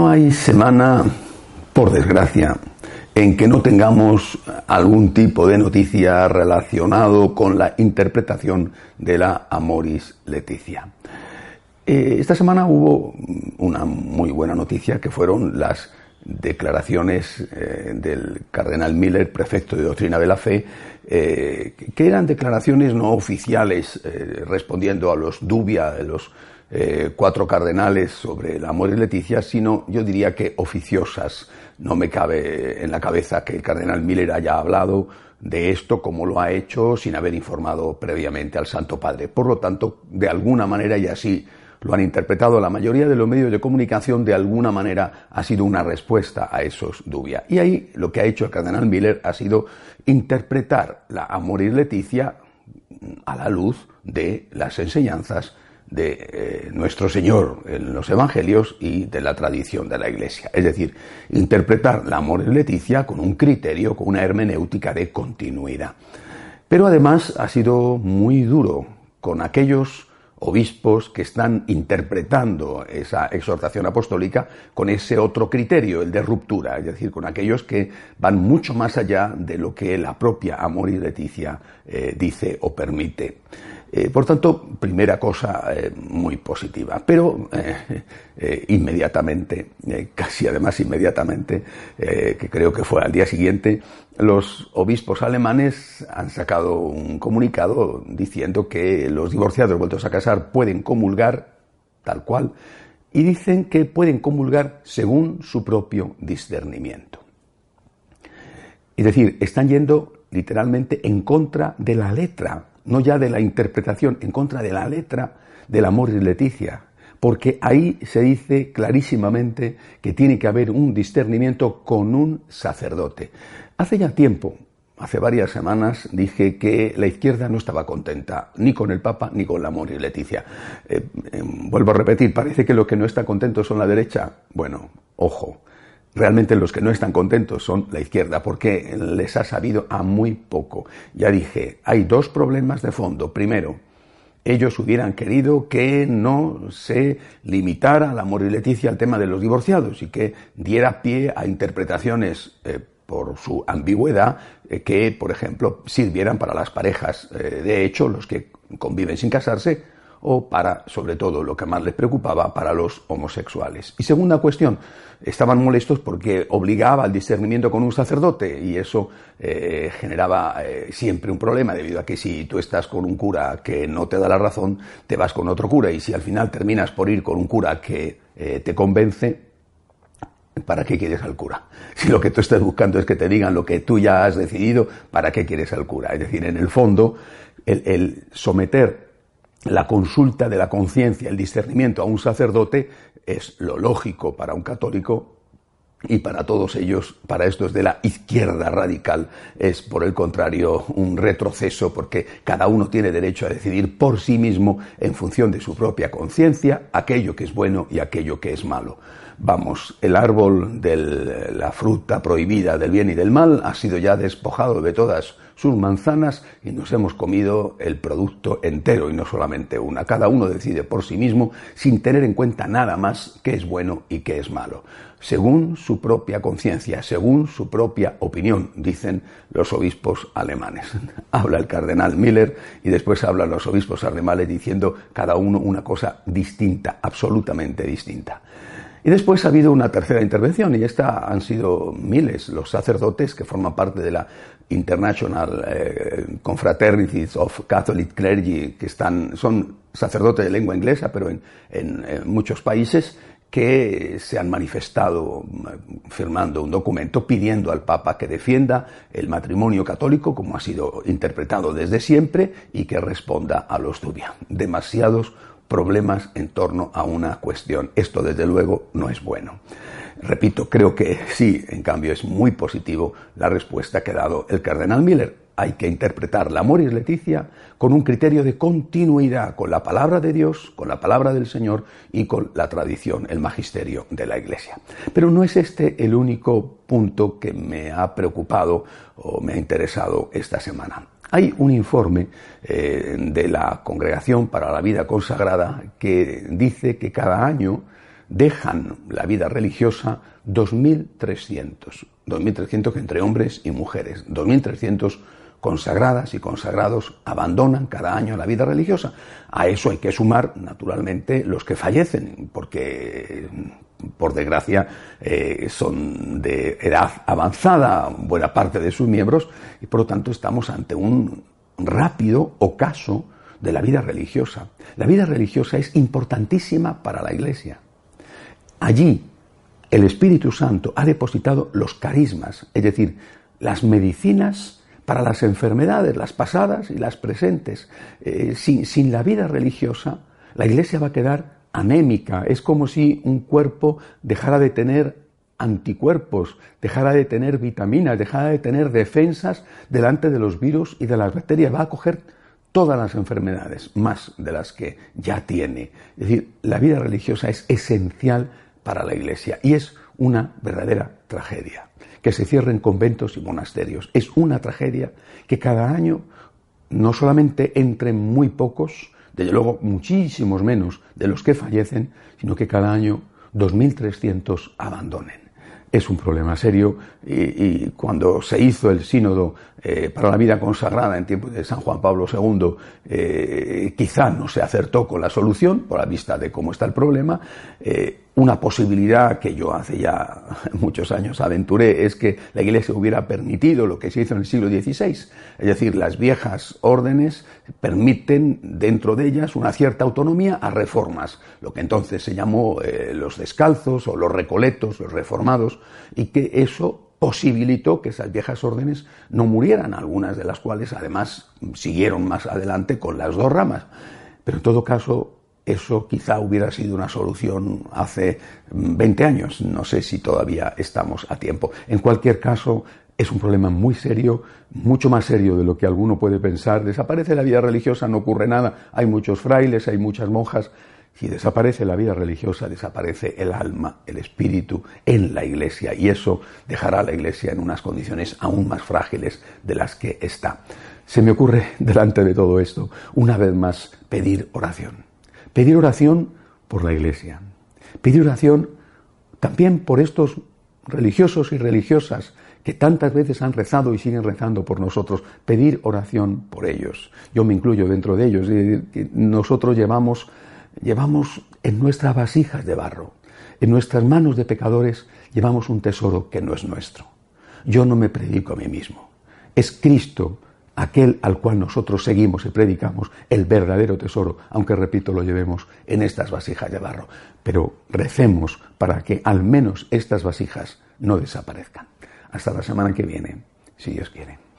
No hay semana, por desgracia, en que no tengamos algún tipo de noticia relacionado con la interpretación de la Amoris Leticia. Eh, esta semana hubo una muy buena noticia que fueron las declaraciones eh, del cardenal Miller, prefecto de doctrina de la fe, eh, que eran declaraciones no oficiales respondiendo a los dubia de los cuatro cardenales sobre el amor y Leticia, sino yo diría que oficiosas. No me cabe en la cabeza que el cardenal Miller haya hablado de esto como lo ha hecho sin haber informado previamente al Santo Padre. Por lo tanto, de alguna manera y así lo han interpretado la mayoría de los medios de comunicación, de alguna manera ha sido una respuesta a esos dubia. Y ahí lo que ha hecho el cardenal Miller ha sido interpretar la Amoris Leticia a la luz de las enseñanzas de eh, nuestro Señor en los Evangelios y de la tradición de la Iglesia. Es decir, interpretar la Amoris Leticia con un criterio, con una hermenéutica de continuidad. Pero además ha sido muy duro con aquellos obispos que están interpretando esa exhortación apostólica con ese otro criterio, el de ruptura, es decir, con aquellos que van mucho más allá de lo que la propia Amor y Leticia eh, dice o permite. Eh, por tanto, primera cosa eh, muy positiva. Pero eh, inmediatamente, casi además inmediatamente, que creo que fue al día siguiente, los obispos alemanes han sacado un comunicado diciendo que los divorciados vueltos a casar pueden comulgar tal cual y dicen que pueden comulgar según su propio discernimiento. Es decir, están yendo literalmente en contra de la letra no ya de la interpretación, en contra de la letra del amor y Leticia, porque ahí se dice clarísimamente que tiene que haber un discernimiento con un sacerdote. Hace ya tiempo, hace varias semanas, dije que la izquierda no estaba contenta ni con el Papa ni con la amor y Leticia. Eh, eh, vuelvo a repetir, parece que lo que no está contento son la derecha. Bueno, ojo, Realmente los que no están contentos son la izquierda, porque les ha sabido a muy poco. Ya dije, hay dos problemas de fondo. Primero, ellos hubieran querido que no se limitara la amor y Leticia al tema de los divorciados y que diera pie a interpretaciones eh, por su ambigüedad eh, que, por ejemplo, sirvieran para las parejas eh, de hecho, los que conviven sin casarse, o para, sobre todo, lo que más les preocupaba, para los homosexuales. Y segunda cuestión, estaban molestos porque obligaba al discernimiento con un sacerdote y eso eh, generaba eh, siempre un problema debido a que si tú estás con un cura que no te da la razón, te vas con otro cura y si al final terminas por ir con un cura que eh, te convence, ¿para qué quieres al cura? Si lo que tú estás buscando es que te digan lo que tú ya has decidido, ¿para qué quieres al cura? Es decir, en el fondo, el, el someter la consulta de la conciencia, el discernimiento a un sacerdote es lo lógico para un católico y para todos ellos, para estos de la izquierda radical, es por el contrario un retroceso porque cada uno tiene derecho a decidir por sí mismo en función de su propia conciencia aquello que es bueno y aquello que es malo. Vamos, el árbol de la fruta prohibida del bien y del mal ha sido ya despojado de todas sus manzanas y nos hemos comido el producto entero y no solamente una. Cada uno decide por sí mismo sin tener en cuenta nada más qué es bueno y qué es malo, según su propia conciencia, según su propia opinión, dicen los obispos alemanes. Habla el cardenal Miller y después hablan los obispos alemanes diciendo cada uno una cosa distinta, absolutamente distinta. Y después ha habido una tercera intervención, y esta han sido miles los sacerdotes que forman parte de la International eh, Confraternities of Catholic Clergy, que están, son sacerdotes de lengua inglesa, pero en, muchos países, que se han manifestado eh, firmando un documento pidiendo al Papa que defienda el matrimonio católico como ha sido interpretado desde siempre y que responda a los dubia. Demasiados problemas en torno a una cuestión. Esto, desde luego, no es bueno. Repito, creo que sí, en cambio, es muy positivo la respuesta que ha dado el cardenal Miller. Hay que interpretar la Moris Leticia con un criterio de continuidad con la palabra de Dios, con la palabra del Señor y con la tradición, el magisterio de la Iglesia. Pero no es este el único punto que me ha preocupado o me ha interesado esta semana. Hay un informe eh, de la Congregación para la Vida Consagrada que dice que cada año dejan la vida religiosa 2.300, 2.300 entre hombres y mujeres, 2.300 consagradas y consagrados abandonan cada año la vida religiosa. A eso hay que sumar, naturalmente, los que fallecen, porque, por desgracia, eh, son de edad avanzada buena parte de sus miembros y, por lo tanto, estamos ante un rápido ocaso de la vida religiosa. La vida religiosa es importantísima para la Iglesia. Allí el Espíritu Santo ha depositado los carismas, es decir, las medicinas para las enfermedades, las pasadas y las presentes. Eh, sin, sin la vida religiosa, la Iglesia va a quedar anémica. Es como si un cuerpo dejara de tener anticuerpos, dejara de tener vitaminas, dejara de tener defensas delante de los virus y de las bacterias. Va a coger todas las enfermedades, más de las que ya tiene. Es decir, la vida religiosa es esencial para la Iglesia y es una verdadera tragedia. Que se cierren conventos y monasterios. Es una tragedia que cada año no solamente entren muy pocos, desde luego muchísimos menos de los que fallecen, sino que cada año 2.300 abandonen es un problema serio y, cuando se hizo el sínodo eh, para la vida consagrada en tiempos de San Juan Pablo II, eh, quizá no se acertó con la solución por la vista de cómo está el problema. Eh, una posibilidad que yo hace ya muchos años aventuré es que la Iglesia hubiera permitido lo que se hizo en el siglo XVI, es decir, las viejas órdenes permiten dentro de ellas una cierta autonomía a reformas, lo que entonces se llamó los descalzos o los recoletos, los reformados, y que eso posibilitó que esas viejas órdenes no murieran, algunas de las cuales además siguieron más adelante con las dos ramas. Pero en todo caso, eso quizá hubiera sido una solución hace 20 años. No sé si todavía estamos a tiempo. En cualquier caso, es un problema muy serio, mucho más serio de lo que alguno puede pensar. Desaparece la vida religiosa, no ocurre nada. Hay muchos frailes, hay muchas monjas. Si desaparece la vida religiosa, desaparece el alma, el espíritu en la iglesia y eso dejará a la iglesia en unas condiciones aún más frágiles de las que está. Se me ocurre delante de todo esto, una vez más, pedir oración. Pedir oración por la iglesia. Pedir oración también por estos religiosos y religiosas que tantas veces han rezado y siguen rezando por nosotros, pedir oración por ellos. Yo me incluyo dentro de ellos. Nosotros llevamos llevamos en nuestras vasijas de barro, en nuestras manos de pecadores, llevamos un tesoro que no es nuestro. Yo no me predico a mí mismo. Es Cristo aquel al cual nosotros seguimos y predicamos, el verdadero tesoro, aunque repito, lo llevemos en estas vasijas de barro. Pero recemos para que al menos estas vasijas no desaparezcan. Hasta la semana que viene, si Dios quiere.